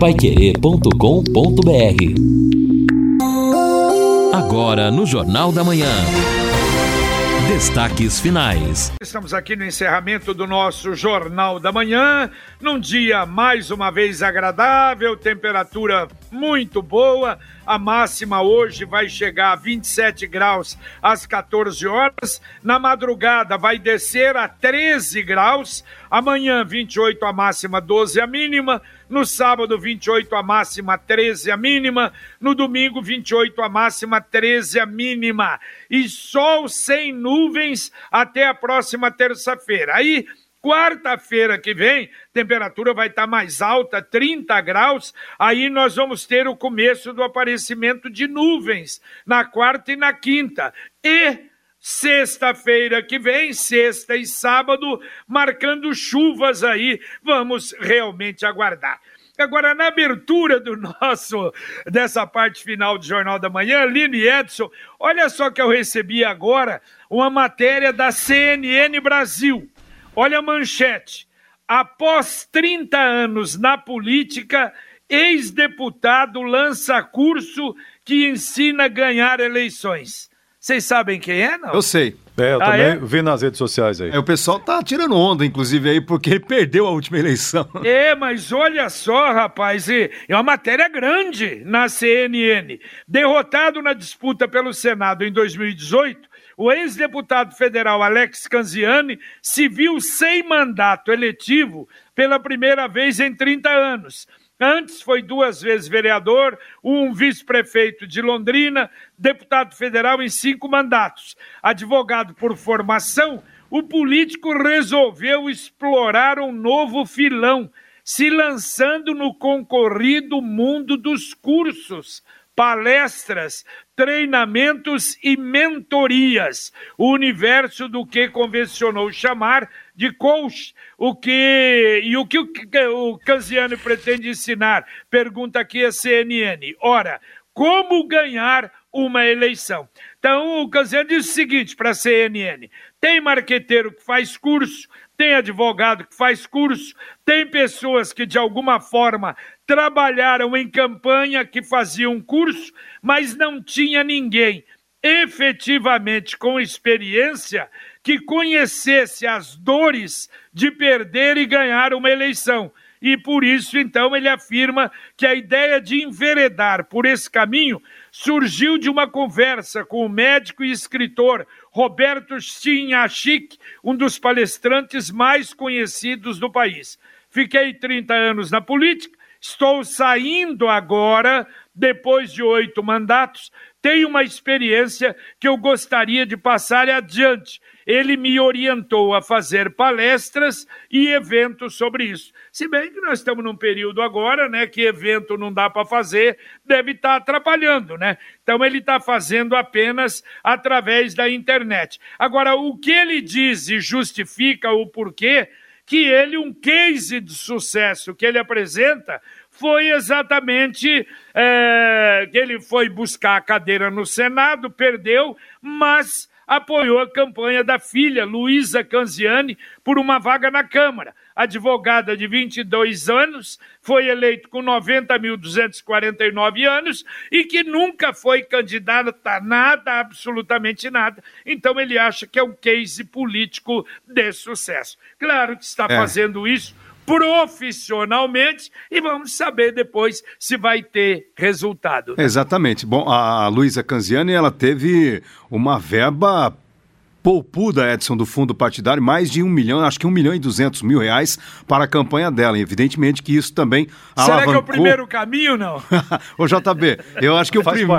paiquerê.com.br Agora no Jornal da Manhã. Destaques finais. Estamos aqui no encerramento do nosso Jornal da Manhã, num dia mais uma vez agradável, temperatura muito boa. A máxima hoje vai chegar a 27 graus às 14 horas. Na madrugada vai descer a 13 graus. Amanhã, 28 a máxima, 12 a mínima. No sábado, 28 a máxima, 13 a mínima. No domingo, 28 a máxima, 13 a mínima. E sol sem nuvens até a próxima terça-feira. Aí Quarta-feira que vem, temperatura vai estar mais alta, 30 graus. Aí nós vamos ter o começo do aparecimento de nuvens na quarta e na quinta. E sexta-feira que vem, sexta e sábado, marcando chuvas aí. Vamos realmente aguardar. Agora, na abertura do nosso, dessa parte final do Jornal da Manhã, Lini Edson, olha só que eu recebi agora uma matéria da CNN Brasil. Olha a manchete. Após 30 anos na política, ex-deputado lança curso que ensina a ganhar eleições. Vocês sabem quem é, não? Eu sei. É, eu ah, também é? vi nas redes sociais aí. É, o pessoal tá tirando onda, inclusive, aí, porque ele perdeu a última eleição. É, mas olha só, rapaz, é uma matéria grande na CNN. Derrotado na disputa pelo Senado em 2018, o ex-deputado federal Alex Canziani se viu sem mandato eletivo pela primeira vez em 30 anos. Antes foi duas vezes vereador, um vice-prefeito de Londrina, deputado federal em cinco mandatos. Advogado por formação, o político resolveu explorar um novo filão, se lançando no concorrido mundo dos cursos palestras, treinamentos e mentorias, o universo do que convencionou chamar de coach. O que e o que o, o pretende ensinar? Pergunta aqui a CNN. Ora, como ganhar uma eleição? Então, o Canziano diz o seguinte para a CNN: tem marqueteiro que faz curso, tem advogado que faz curso, tem pessoas que de alguma forma trabalharam em campanha, que faziam curso, mas não tinha ninguém efetivamente com experiência que conhecesse as dores de perder e ganhar uma eleição. E por isso, então, ele afirma que a ideia de enveredar por esse caminho surgiu de uma conversa com o médico e escritor Roberto Chinhachik, um dos palestrantes mais conhecidos do país. Fiquei 30 anos na política Estou saindo agora, depois de oito mandatos, tenho uma experiência que eu gostaria de passar adiante. Ele me orientou a fazer palestras e eventos sobre isso. Se bem que nós estamos num período agora, né, que evento não dá para fazer, deve estar tá atrapalhando, né? Então ele está fazendo apenas através da internet. Agora, o que ele diz e justifica o porquê que ele, um case de sucesso que ele apresenta, foi exatamente é, que ele foi buscar a cadeira no Senado, perdeu, mas apoiou a campanha da filha, Luísa Canziani, por uma vaga na Câmara. Advogada de 22 anos, foi eleito com 90.249 anos e que nunca foi candidata a nada, absolutamente nada. Então ele acha que é um case político de sucesso. Claro que está é. fazendo isso profissionalmente e vamos saber depois se vai ter resultado. Né? Exatamente. Bom, a Luísa Canziani, ela teve uma verba poupuda, Edson, do fundo partidário, mais de um milhão, acho que um milhão e duzentos mil reais para a campanha dela. E evidentemente que isso também Será alavancou... que é o primeiro caminho, não? Ô JB, eu acho que o primeiro...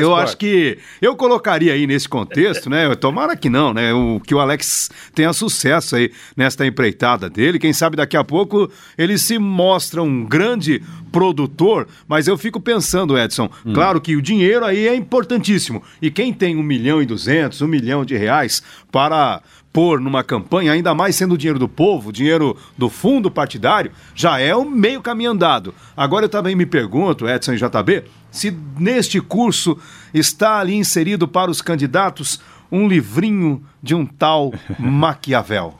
Eu acho que eu colocaria aí nesse contexto, né? Tomara que não, né? O, que o Alex tenha sucesso aí nesta empreitada dele. Quem sabe daqui a pouco ele se mostra um grande produtor, mas eu fico pensando, Edson, hum. claro que o dinheiro aí é importantíssimo. E quem tem um milhão e duzentos, um milhão de reais, reais para pôr numa campanha, ainda mais sendo dinheiro do povo, dinheiro do fundo partidário, já é o meio caminho andado. Agora eu também me pergunto, Edson e JB, se neste curso está ali inserido para os candidatos um livrinho de um tal Maquiavel.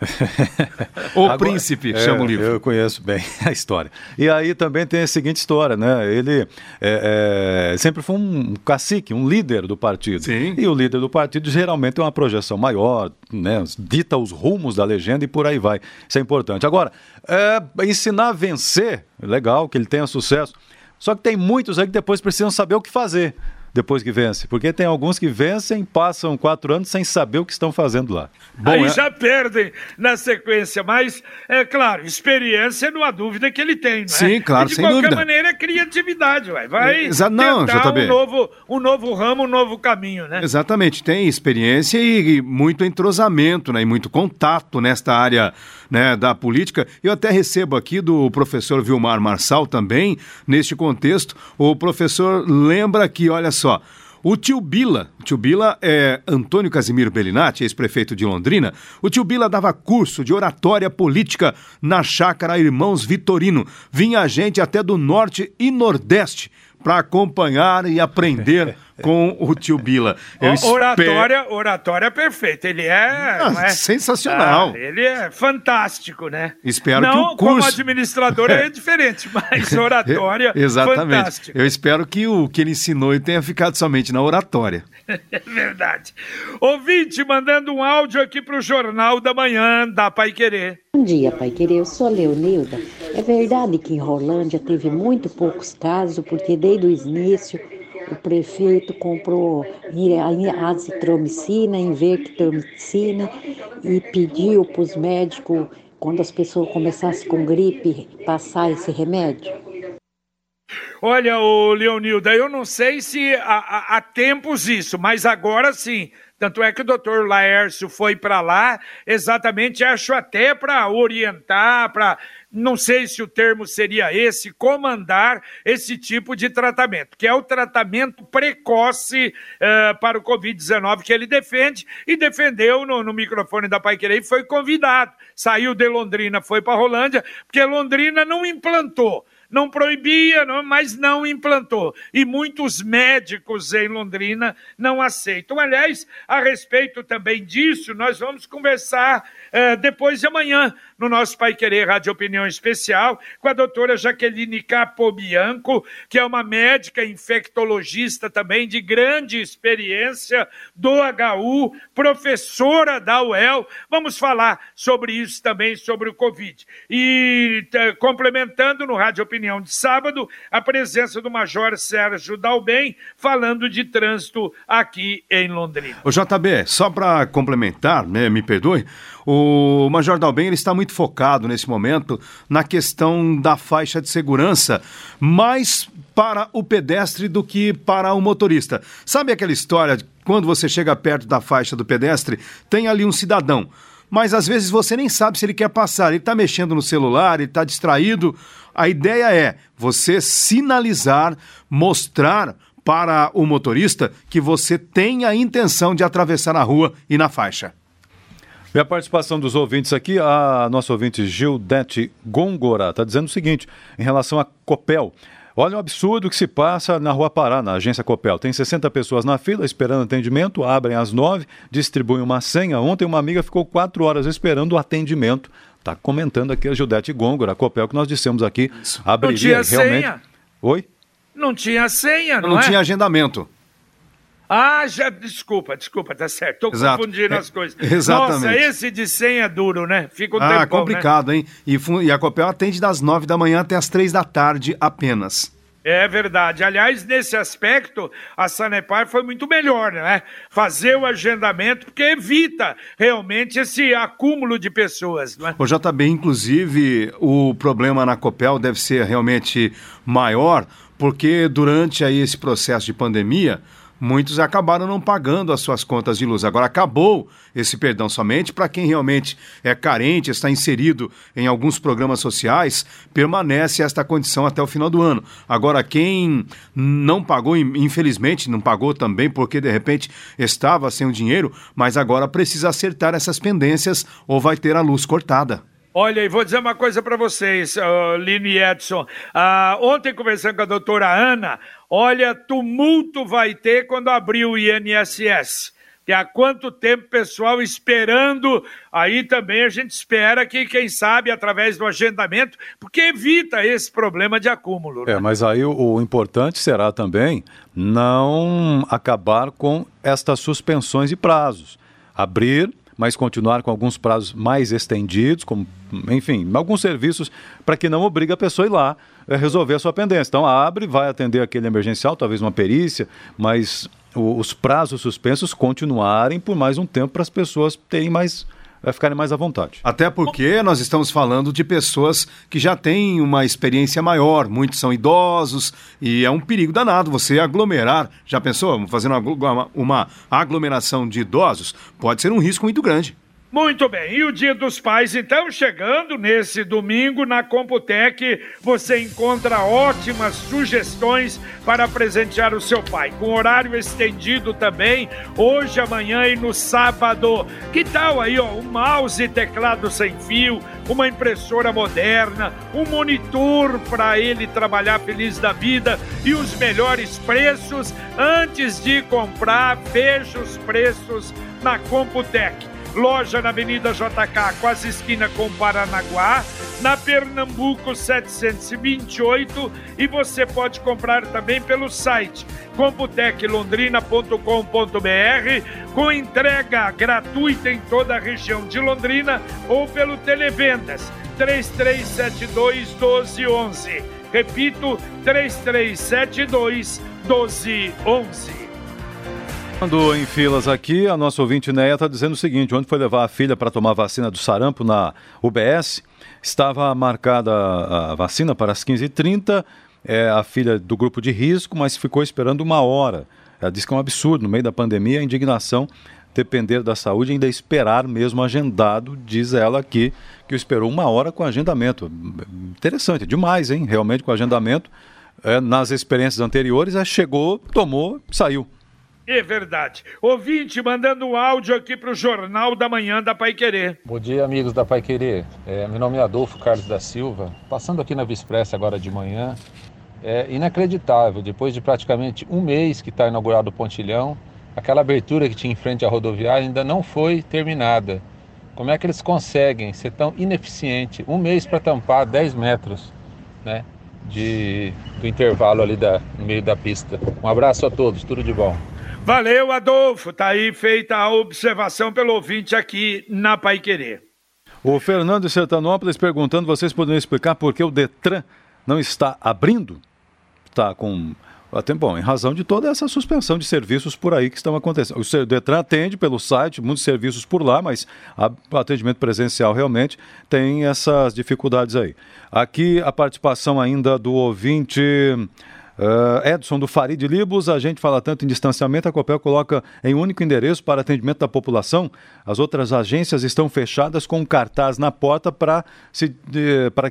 o Agora, Príncipe, é, chama o livro. Eu conheço bem a história. E aí também tem a seguinte história, né? Ele é, é, sempre foi um cacique, um líder do partido. Sim. E o líder do partido geralmente tem uma projeção maior, né? dita os rumos da legenda e por aí vai. Isso é importante. Agora, é, ensinar a vencer, legal, que ele tenha sucesso. Só que tem muitos aí que depois precisam saber o que fazer depois que vence? Porque tem alguns que vencem, passam quatro anos sem saber o que estão fazendo lá. Bom, Aí é... já perdem na sequência, mas, é claro, experiência não há dúvida que ele tem, né? Sim, claro, sem dúvida. De qualquer maneira, é criatividade, vai. Vai Exa não, tentar JB. um novo, um novo ramo, um novo caminho, né? Exatamente, tem experiência e, e muito entrosamento, né? E muito contato nesta área né, da política. Eu até recebo aqui do professor Vilmar Marçal também, neste contexto. O professor lembra que, olha só, o tio Bila, o tio Bila é Antônio Casimiro Bellinati, ex-prefeito de Londrina. O tio Bila dava curso de oratória política na chácara Irmãos Vitorino. Vinha gente até do norte e nordeste para acompanhar e aprender com o tio Bila. Eu oratória, espero... oratória perfeita. Ele é, ah, é... sensacional. Ah, ele é fantástico, né? Espero Não, que o curso como administrador é diferente, mas oratória Exatamente. fantástico. Eu espero que o que ele ensinou tenha ficado somente na oratória. É verdade. Ouvinte, mandando um áudio aqui para o Jornal da Manhã da Pai Querer. Bom dia, Pai Querer. Eu sou a Leonilda. É verdade que em Rolândia teve muito poucos casos, porque desde o início o prefeito comprou azitromicina, invertitromicina e pediu para os médicos, quando as pessoas começassem com gripe, passar esse remédio? Olha, o Leonilda, eu não sei se há, há tempos isso, mas agora sim. Tanto é que o doutor Laércio foi para lá, exatamente, acho até para orientar, para não sei se o termo seria esse, comandar esse tipo de tratamento, que é o tratamento precoce uh, para o Covid-19 que ele defende e defendeu no, no microfone da Pai Querer e foi convidado. Saiu de Londrina, foi para Rolândia, porque Londrina não implantou não proibia, não, mas não implantou. E muitos médicos em Londrina não aceitam. Aliás, a respeito também disso, nós vamos conversar uh, depois de amanhã no nosso Pai Querer Rádio Opinião Especial com a doutora Jaqueline Capobianco, que é uma médica infectologista também de grande experiência do HU, professora da UEL. Vamos falar sobre isso também, sobre o Covid. E complementando no Rádio Opinião de sábado, a presença do Major Sérgio Dalbem falando de trânsito aqui em Londrina. O JB, só para complementar, né, me perdoe, o Major Dalben ele está muito focado nesse momento na questão da faixa de segurança, mais para o pedestre do que para o motorista. Sabe aquela história de quando você chega perto da faixa do pedestre, tem ali um cidadão mas às vezes você nem sabe se ele quer passar. Ele está mexendo no celular, ele está distraído. A ideia é você sinalizar, mostrar para o motorista que você tem a intenção de atravessar a rua e na faixa. E a participação dos ouvintes aqui, a nossa ouvinte Gildete Gongora está dizendo o seguinte, em relação à Copel. Olha o absurdo que se passa na Rua Pará, na agência Copel. Tem 60 pessoas na fila esperando atendimento, abrem às 9, distribuem uma senha. Ontem uma amiga ficou 4 horas esperando o atendimento. Está comentando aqui a Gildete Gongora, a Copel, que nós dissemos aqui. Abriria não tinha realmente. Senha. Oi? Não tinha senha, não, não é? tinha agendamento. Ah, já, desculpa, desculpa, tá certo. Exato. confundindo as coisas. Exatamente. Nossa, esse de senha é duro, né? Fica um ah, tempão, complicado, né? hein? E, e a Copel atende das nove da manhã até as três da tarde apenas. É verdade. Aliás, nesse aspecto, a Sanepar foi muito melhor, né? Fazer o agendamento, porque evita realmente esse acúmulo de pessoas, né? O JB, inclusive, o problema na Copel deve ser realmente maior, porque durante aí esse processo de pandemia, muitos acabaram não pagando as suas contas de luz. Agora acabou esse perdão somente para quem realmente é carente, está inserido em alguns programas sociais, permanece esta condição até o final do ano. Agora quem não pagou, infelizmente não pagou também porque de repente estava sem o dinheiro, mas agora precisa acertar essas pendências ou vai ter a luz cortada. Olha, e vou dizer uma coisa para vocês, uh, Lini Edson. Uh, ontem, conversando com a doutora Ana, olha, tumulto vai ter quando abrir o INSS. que há quanto tempo pessoal esperando, aí também a gente espera que, quem sabe, através do agendamento, porque evita esse problema de acúmulo. Né? É, mas aí o, o, importante será também não acabar com estas suspensões de prazos. Abrir, mas continuar com alguns prazos mais estendidos, como, enfim, alguns serviços para que não obrigue a pessoa a ir lá é, resolver a sua pendência. Então abre, vai atender aquele emergencial, talvez uma perícia, mas os prazos suspensos continuarem por mais um tempo para as pessoas terem mais vai ficarem mais à vontade. Até porque nós estamos falando de pessoas que já têm uma experiência maior, muitos são idosos e é um perigo danado você aglomerar. Já pensou? Fazendo uma, uma aglomeração de idosos pode ser um risco muito grande. Muito bem, e o Dia dos Pais, então, chegando nesse domingo na Computec, você encontra ótimas sugestões para presentear o seu pai, com horário estendido também, hoje, amanhã e no sábado. Que tal aí, ó, um mouse e teclado sem fio, uma impressora moderna, um monitor para ele trabalhar feliz da vida e os melhores preços antes de comprar, veja os preços na Computec loja na Avenida JK, quase esquina com Paranaguá, na Pernambuco 728 e você pode comprar também pelo site computeclondrina.com.br com entrega gratuita em toda a região de Londrina ou pelo Televendas 3372 1211. Repito, 3372 1211. Falando em filas aqui, a nossa ouvinte Neia está dizendo o seguinte: onde foi levar a filha para tomar vacina do sarampo na UBS, estava marcada a vacina para as 15h30, é a filha do grupo de risco, mas ficou esperando uma hora. Ela disse que é um absurdo, no meio da pandemia, a indignação depender da saúde ainda esperar mesmo agendado, diz ela aqui, que esperou uma hora com agendamento. Interessante, demais, hein? Realmente com agendamento. É, nas experiências anteriores, chegou, tomou, saiu. É verdade. Ouvinte, mandando um áudio aqui para o Jornal da Manhã da Pai Querer. Bom dia, amigos da Pai Querer. É, meu nome é Adolfo Carlos da Silva. Passando aqui na Vispressa agora de manhã. É inacreditável, depois de praticamente um mês que está inaugurado o pontilhão, aquela abertura que tinha em frente à rodoviária ainda não foi terminada. Como é que eles conseguem ser tão ineficiente? Um mês para tampar 10 metros né, de, do intervalo ali da, no meio da pista. Um abraço a todos, tudo de bom. Valeu, Adolfo. Tá aí feita a observação pelo ouvinte aqui na Pai Querer. O Fernando de Sertanópolis perguntando: vocês poderiam explicar por que o Detran não está abrindo? Está com. Até, bom, em razão de toda essa suspensão de serviços por aí que estão acontecendo. O Detran atende pelo site, muitos serviços por lá, mas o atendimento presencial realmente tem essas dificuldades aí. Aqui a participação ainda do ouvinte. Uh, Edson do Farid Libos, a gente fala tanto em distanciamento, a Copel coloca em único endereço para atendimento da população. As outras agências estão fechadas com um cartaz na porta para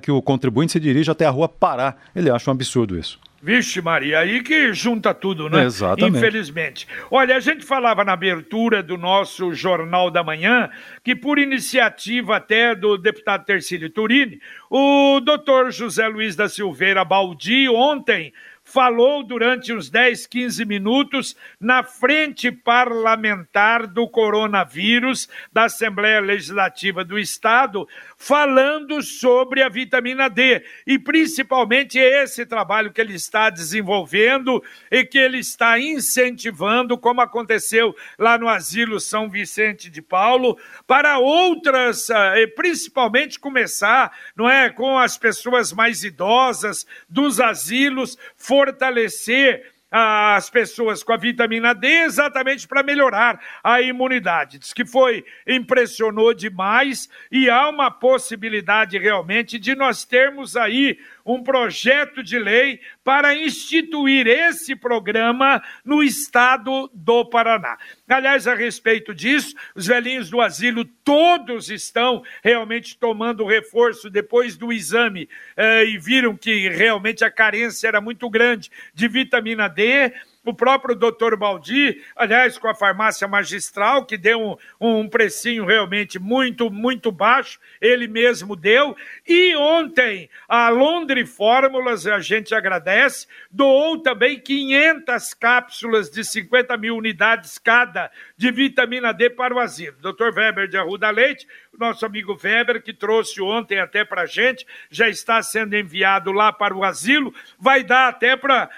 que o contribuinte se dirija até a rua Pará. Ele acha um absurdo isso. Vixe, Maria, aí que junta tudo, né? Exatamente. Infelizmente. Olha, a gente falava na abertura do nosso Jornal da Manhã que, por iniciativa até do deputado Tercílio Turini, o doutor José Luiz da Silveira Baldi ontem falou durante uns 10, 15 minutos na frente parlamentar do coronavírus da Assembleia Legislativa do Estado, falando sobre a vitamina D. E principalmente esse trabalho que ele está desenvolvendo e que ele está incentivando, como aconteceu lá no Asilo São Vicente de Paulo, para outras, eh, principalmente começar, não é, com as pessoas mais idosas dos asilos, fortalecer as pessoas com a vitamina D exatamente para melhorar a imunidade. Diz que foi, impressionou demais e há uma possibilidade realmente de nós termos aí um projeto de lei para instituir esse programa no estado do Paraná. Aliás, a respeito disso, os velhinhos do asilo todos estão realmente tomando reforço depois do exame eh, e viram que realmente a carência era muito grande de vitamina D o próprio doutor Baldi, aliás, com a farmácia magistral, que deu um, um precinho realmente muito, muito baixo, ele mesmo deu. E ontem, a Londre Fórmulas, a gente agradece, doou também 500 cápsulas de 50 mil unidades cada de vitamina D para o asilo. Dr. Weber de Arruda Leite, nosso amigo Weber, que trouxe ontem até para a gente, já está sendo enviado lá para o asilo, vai dar até para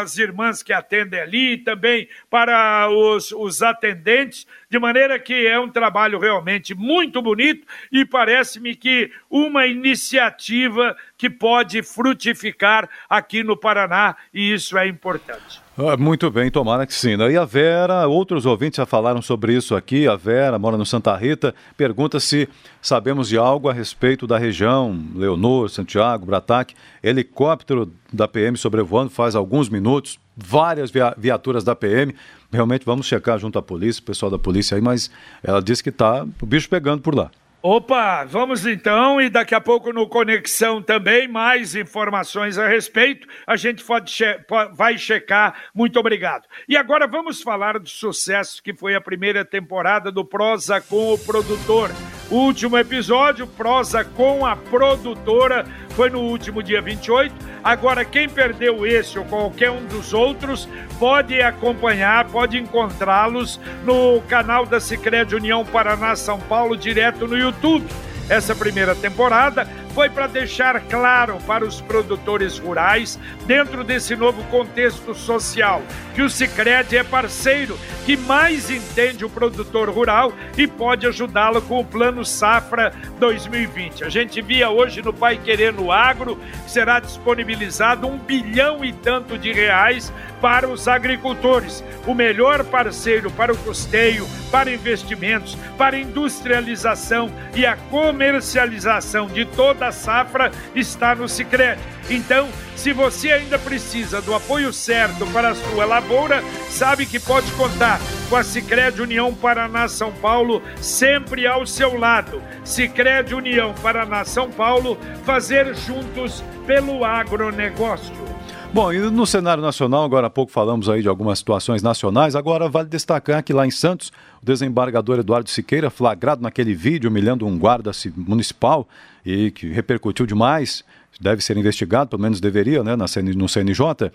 as irmãs que atendem ali, também para os, os atendentes, de maneira que é um trabalho realmente muito bonito e parece-me que uma iniciativa que pode frutificar aqui no Paraná, e isso é importante. Ah, muito bem, tomara que sim. Né? E a Vera, outros ouvintes já falaram sobre isso aqui. A Vera mora no Santa Rita, pergunta se sabemos de algo a respeito da região, Leonor, Santiago, Brataque. Helicóptero da PM sobrevoando faz alguns minutos, várias viaturas da PM. Realmente vamos checar junto à polícia, o pessoal da polícia aí, mas ela disse que está o bicho pegando por lá. Opa, vamos então, e daqui a pouco no Conexão também, mais informações a respeito. A gente che vai checar. Muito obrigado. E agora vamos falar do sucesso que foi a primeira temporada do Prosa com o Produtor. Último episódio, Prosa com a Produtora, foi no último dia 28. Agora, quem perdeu esse ou qualquer um dos outros, pode acompanhar, pode encontrá-los no canal da Sicredi União Paraná São Paulo, direto no YouTube. Essa primeira temporada foi para deixar claro para os produtores rurais, dentro desse novo contexto social, que o Sicredi é parceiro que mais entende o produtor rural e pode ajudá-lo com o Plano Safra 2020. A gente via hoje no Pai Querer no Agro que será disponibilizado um bilhão e tanto de reais para os agricultores, o melhor parceiro para o custeio, para investimentos, para industrialização e a comercialização de toda da safra está no Sicredi. Então, se você ainda precisa do apoio certo para a sua lavoura, sabe que pode contar com a Sicredi União Paraná São Paulo sempre ao seu lado. Sicredi União Paraná São Paulo, fazer juntos pelo agronegócio. Bom, e no cenário nacional, agora há pouco falamos aí de algumas situações nacionais, agora vale destacar que lá em Santos, o desembargador Eduardo Siqueira, flagrado naquele vídeo humilhando um guarda municipal e que repercutiu demais, deve ser investigado, pelo menos deveria, né, na no CNJ,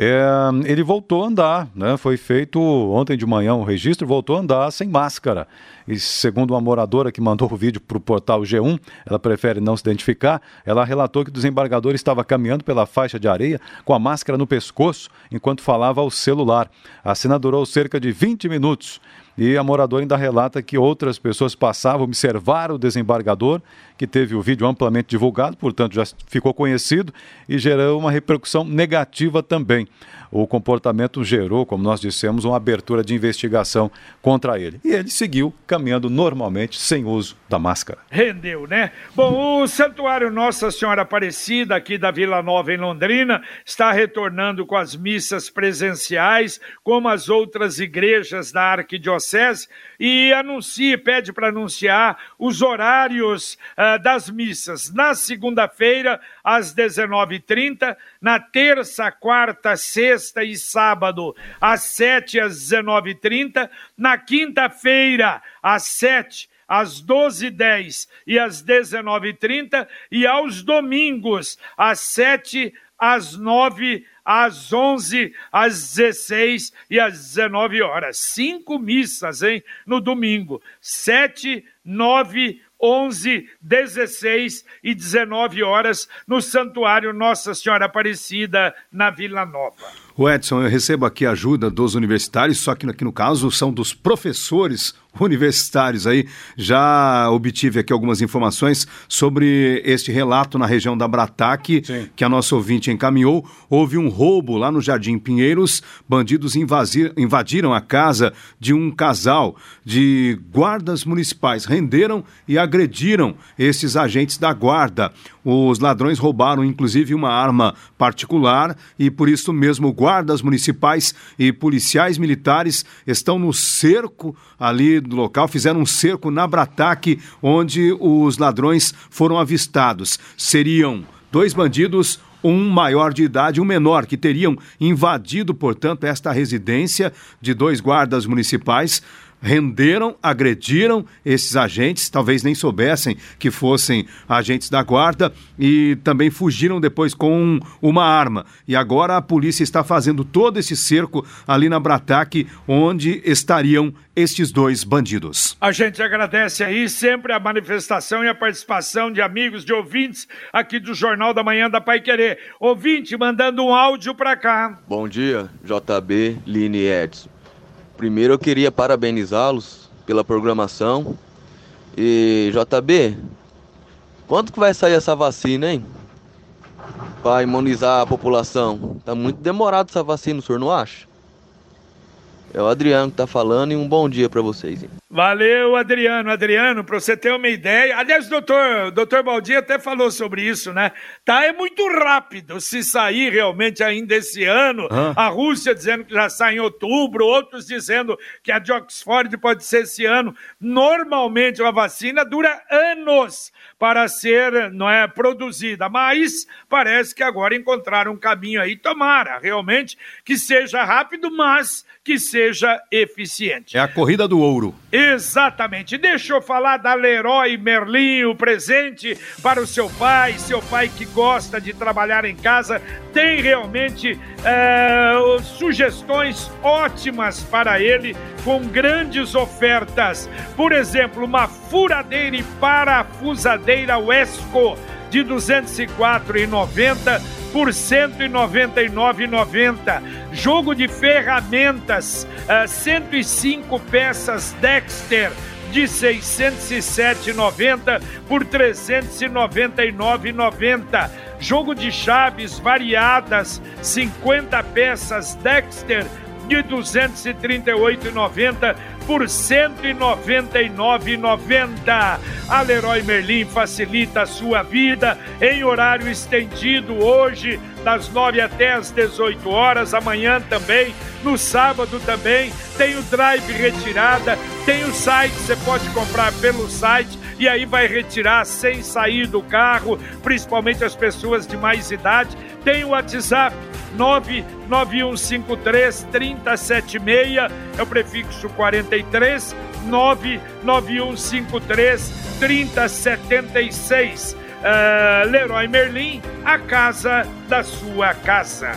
é, ele voltou a andar, né? Foi feito ontem de manhã um registro, voltou a andar sem máscara. E segundo uma moradora que mandou o vídeo para o portal G1, ela prefere não se identificar, ela relatou que o desembargador estava caminhando pela faixa de areia com a máscara no pescoço enquanto falava ao celular. A cena durou cerca de 20 minutos. E a moradora ainda relata que outras pessoas passavam, observaram o desembargador, que teve o vídeo amplamente divulgado, portanto já ficou conhecido e gerou uma repercussão negativa também o comportamento gerou, como nós dissemos, uma abertura de investigação contra ele. E ele seguiu caminhando normalmente, sem uso da máscara. Rendeu, né? Bom, o Santuário Nossa Senhora Aparecida, aqui da Vila Nova, em Londrina, está retornando com as missas presenciais, como as outras igrejas da Arquidiocese, e anuncia, pede para anunciar os horários uh, das missas. Na segunda-feira, às 19h30, na terça, quarta, sexta e sábado, às 7 às 19h30, na quinta-feira, às 7 às 12h10 e às 19h30, e aos domingos, às 7 às 9 às 11, às 16 e às 19 horas. Cinco missas, hein? No domingo. 7, 9, 11, 16 e 19 horas no Santuário Nossa Senhora Aparecida, na Vila Nova. O Edson, eu recebo aqui ajuda dos universitários, só que aqui no caso são dos professores universitários aí. Já obtive aqui algumas informações sobre este relato na região da Brataque, Sim. que a nossa ouvinte encaminhou. Houve um roubo lá no Jardim Pinheiros. Bandidos invasir, invadiram a casa de um casal de guardas municipais, renderam e agrediram esses agentes da guarda. Os ladrões roubaram inclusive uma arma particular e por isso mesmo guardas municipais e policiais militares estão no cerco ali do local, fizeram um cerco na Brataque, onde os ladrões foram avistados. Seriam dois bandidos, um maior de idade um menor, que teriam invadido, portanto, esta residência de dois guardas municipais renderam, agrediram esses agentes, talvez nem soubessem que fossem agentes da guarda e também fugiram depois com uma arma. E agora a polícia está fazendo todo esse cerco ali na Brataque, onde estariam estes dois bandidos. A gente agradece aí sempre a manifestação e a participação de amigos, de ouvintes aqui do Jornal da Manhã da Pai Querer. Ouvinte mandando um áudio para cá. Bom dia, JB, Line Edson. Primeiro eu queria parabenizá-los pela programação. E JB, quando que vai sair essa vacina, hein? Para imunizar a população. Tá muito demorado essa vacina, o senhor não acha? É o Adriano que tá falando e um bom dia para vocês. Hein? Valeu, Adriano. Adriano, para você ter uma ideia. Aliás, o doutor, doutor Baldi até falou sobre isso, né? Tá, é muito rápido se sair realmente ainda esse ano. A Rússia dizendo que já sai em outubro, outros dizendo que a de Oxford pode ser esse ano. Normalmente, uma vacina dura anos para ser não é, produzida, mas parece que agora encontraram um caminho aí. Tomara realmente que seja rápido, mas que seja eficiente. É a corrida do ouro. Exatamente. Deixa eu falar da Leroy Merlin, o presente para o seu pai, seu pai que gosta de trabalhar em casa, tem realmente é, sugestões ótimas para ele, com grandes ofertas. Por exemplo, uma furadeira e parafusadeira Wesco de R$ 204,90 por R$ 199,90. Jogo de ferramentas, uh, 105 peças Dexter de 607,90 por 399,90. Jogo de chaves variadas, 50 peças Dexter de 238,90 por 199,90. A Leroy Merlin facilita a sua vida em horário estendido hoje, das 9 até as 18 horas, amanhã também, no sábado também. Tem o drive retirada, tem o site, você pode comprar pelo site e aí vai retirar sem sair do carro, principalmente as pessoas de mais idade. Tem o WhatsApp 99153 3076, é o prefixo 43, 99153 3076. Uh, Leroy Merlin, a casa da sua casa.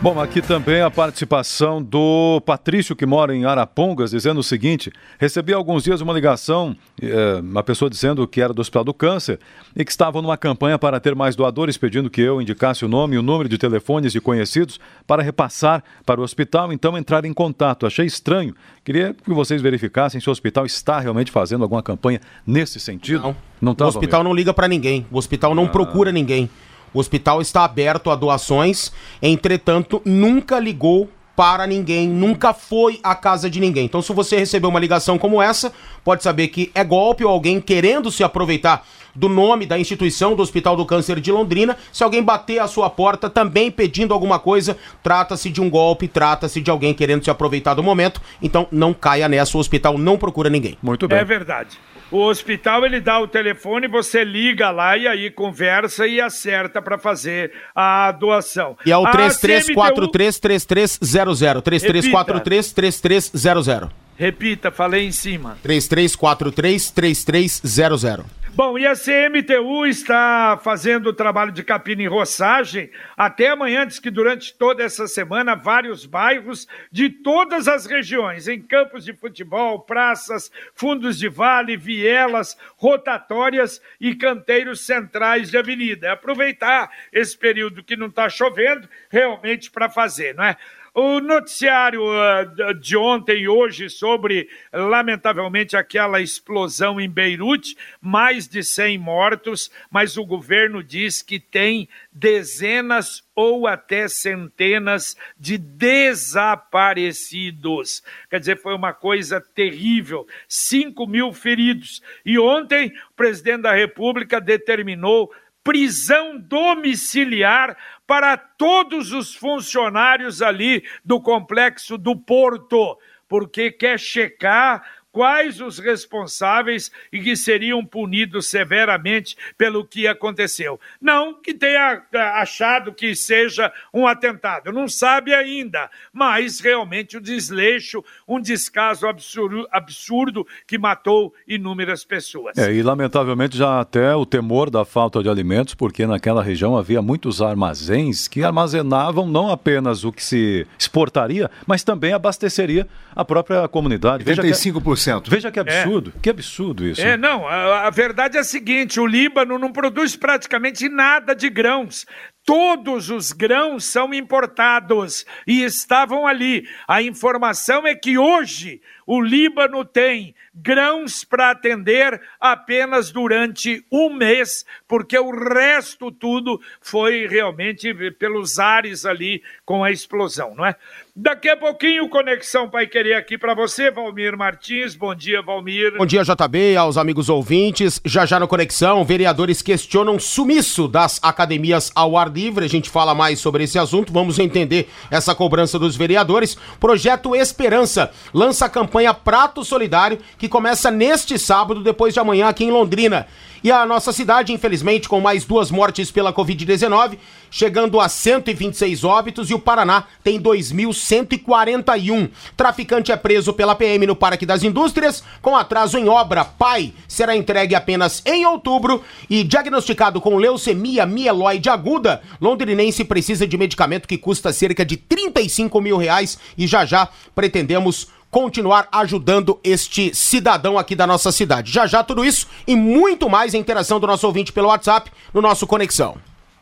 Bom, aqui também a participação do Patrício, que mora em Arapongas, dizendo o seguinte: recebi há alguns dias uma ligação, é, uma pessoa dizendo que era do Hospital do Câncer e que estavam numa campanha para ter mais doadores, pedindo que eu indicasse o nome e o número de telefones de conhecidos para repassar para o hospital, então entrar em contato. Achei estranho. Queria que vocês verificassem se o hospital está realmente fazendo alguma campanha nesse sentido. Não, não tá, o hospital não liga para ninguém, o hospital não ah. procura ninguém. O hospital está aberto a doações, entretanto, nunca ligou para ninguém, nunca foi à casa de ninguém. Então, se você recebeu uma ligação como essa, pode saber que é golpe ou alguém querendo se aproveitar do nome da instituição do Hospital do Câncer de Londrina. Se alguém bater a sua porta também pedindo alguma coisa, trata-se de um golpe, trata-se de alguém querendo se aproveitar do momento. Então, não caia nessa, o hospital não procura ninguém. Muito bem. É verdade. O hospital ele dá o telefone, você liga lá e aí conversa e acerta para fazer a doação. E é o 3343-3300. 3343-3300. Repita, falei em cima. 3343-3300. Bom, e a CMTU está fazendo o trabalho de capina e roçagem até amanhã, diz que durante toda essa semana, vários bairros de todas as regiões, em campos de futebol, praças, fundos de vale, vielas, rotatórias e canteiros centrais de avenida. É aproveitar esse período que não está chovendo realmente para fazer, não é? O noticiário uh, de ontem e hoje sobre, lamentavelmente, aquela explosão em Beirute, mais de 100 mortos, mas o governo diz que tem dezenas ou até centenas de desaparecidos. Quer dizer, foi uma coisa terrível. 5 mil feridos. E ontem, o presidente da República determinou prisão domiciliar para todos os funcionários ali do complexo do Porto, porque quer checar quais os responsáveis e que seriam punidos severamente pelo que aconteceu. Não que tenha eh, achado que seja um atentado, não sabe ainda, mas realmente o um desleixo, um descaso absurdo, absurdo que matou inúmeras pessoas. É, e lamentavelmente já até o temor da falta de alimentos, porque naquela região havia muitos armazéns que armazenavam não apenas o que se exportaria, mas também abasteceria a própria comunidade. 35% 100%. Veja que é. absurdo, é. que absurdo isso. É, não, a, a verdade é a seguinte, o Líbano não produz praticamente nada de grãos. Todos os grãos são importados e estavam ali. A informação é que hoje o Líbano tem grãos para atender apenas durante um mês, porque o resto tudo foi realmente pelos ares ali com a explosão, não é? Daqui a pouquinho, Conexão Pai Querer aqui para você, Valmir Martins. Bom dia, Valmir. Bom dia, JB, aos amigos ouvintes. Já já no Conexão, vereadores questionam sumiço das academias ao ar livre. A gente fala mais sobre esse assunto, vamos entender essa cobrança dos vereadores. Projeto Esperança lança a campanha Prato Solidário, que começa neste sábado, depois de amanhã, aqui em Londrina. E a nossa cidade, infelizmente, com mais duas mortes pela Covid-19, chegando a 126 óbitos, e o Paraná tem 2.141. Traficante é preso pela PM no Parque das Indústrias, com atraso em obra. Pai será entregue apenas em outubro e diagnosticado com leucemia mieloide aguda, londrinense precisa de medicamento que custa cerca de 35 mil reais e já já pretendemos continuar ajudando este cidadão aqui da nossa cidade. Já já tudo isso e muito mais a interação do nosso ouvinte pelo WhatsApp no nosso Conexão.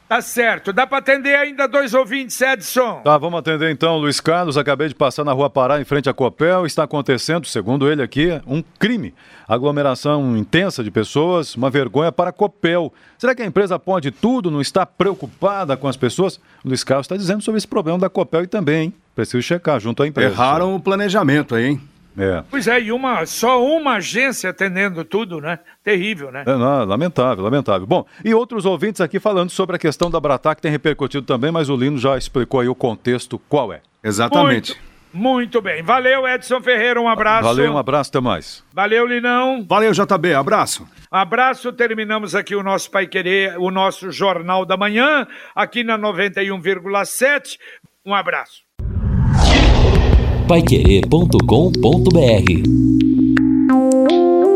Tá certo. Dá para atender ainda dois ouvintes, Edson? Tá, vamos atender então, Luiz Carlos. Acabei de passar na rua Pará, em frente à Copel. Está acontecendo, segundo ele aqui, um crime. Aglomeração intensa de pessoas, uma vergonha para a Copel. Será que a empresa pode tudo, não está preocupada com as pessoas? O Luiz Carlos está dizendo sobre esse problema da Copel e também, hein? Preciso checar junto à empresa. Erraram o planejamento aí, hein? É. Pois é, e uma, só uma agência atendendo tudo, né? Terrível, né? É, não, lamentável, lamentável. Bom, e outros ouvintes aqui falando sobre a questão da Bratá, que tem repercutido também, mas o Lino já explicou aí o contexto qual é. Exatamente. Muito, muito bem. Valeu, Edson Ferreira, um abraço. Valeu, um abraço, até mais. Valeu, Linão. Valeu, JB, abraço. Abraço, terminamos aqui o nosso Pai Querer, o nosso Jornal da Manhã, aqui na 91,7. Um abraço paiquerê.com.br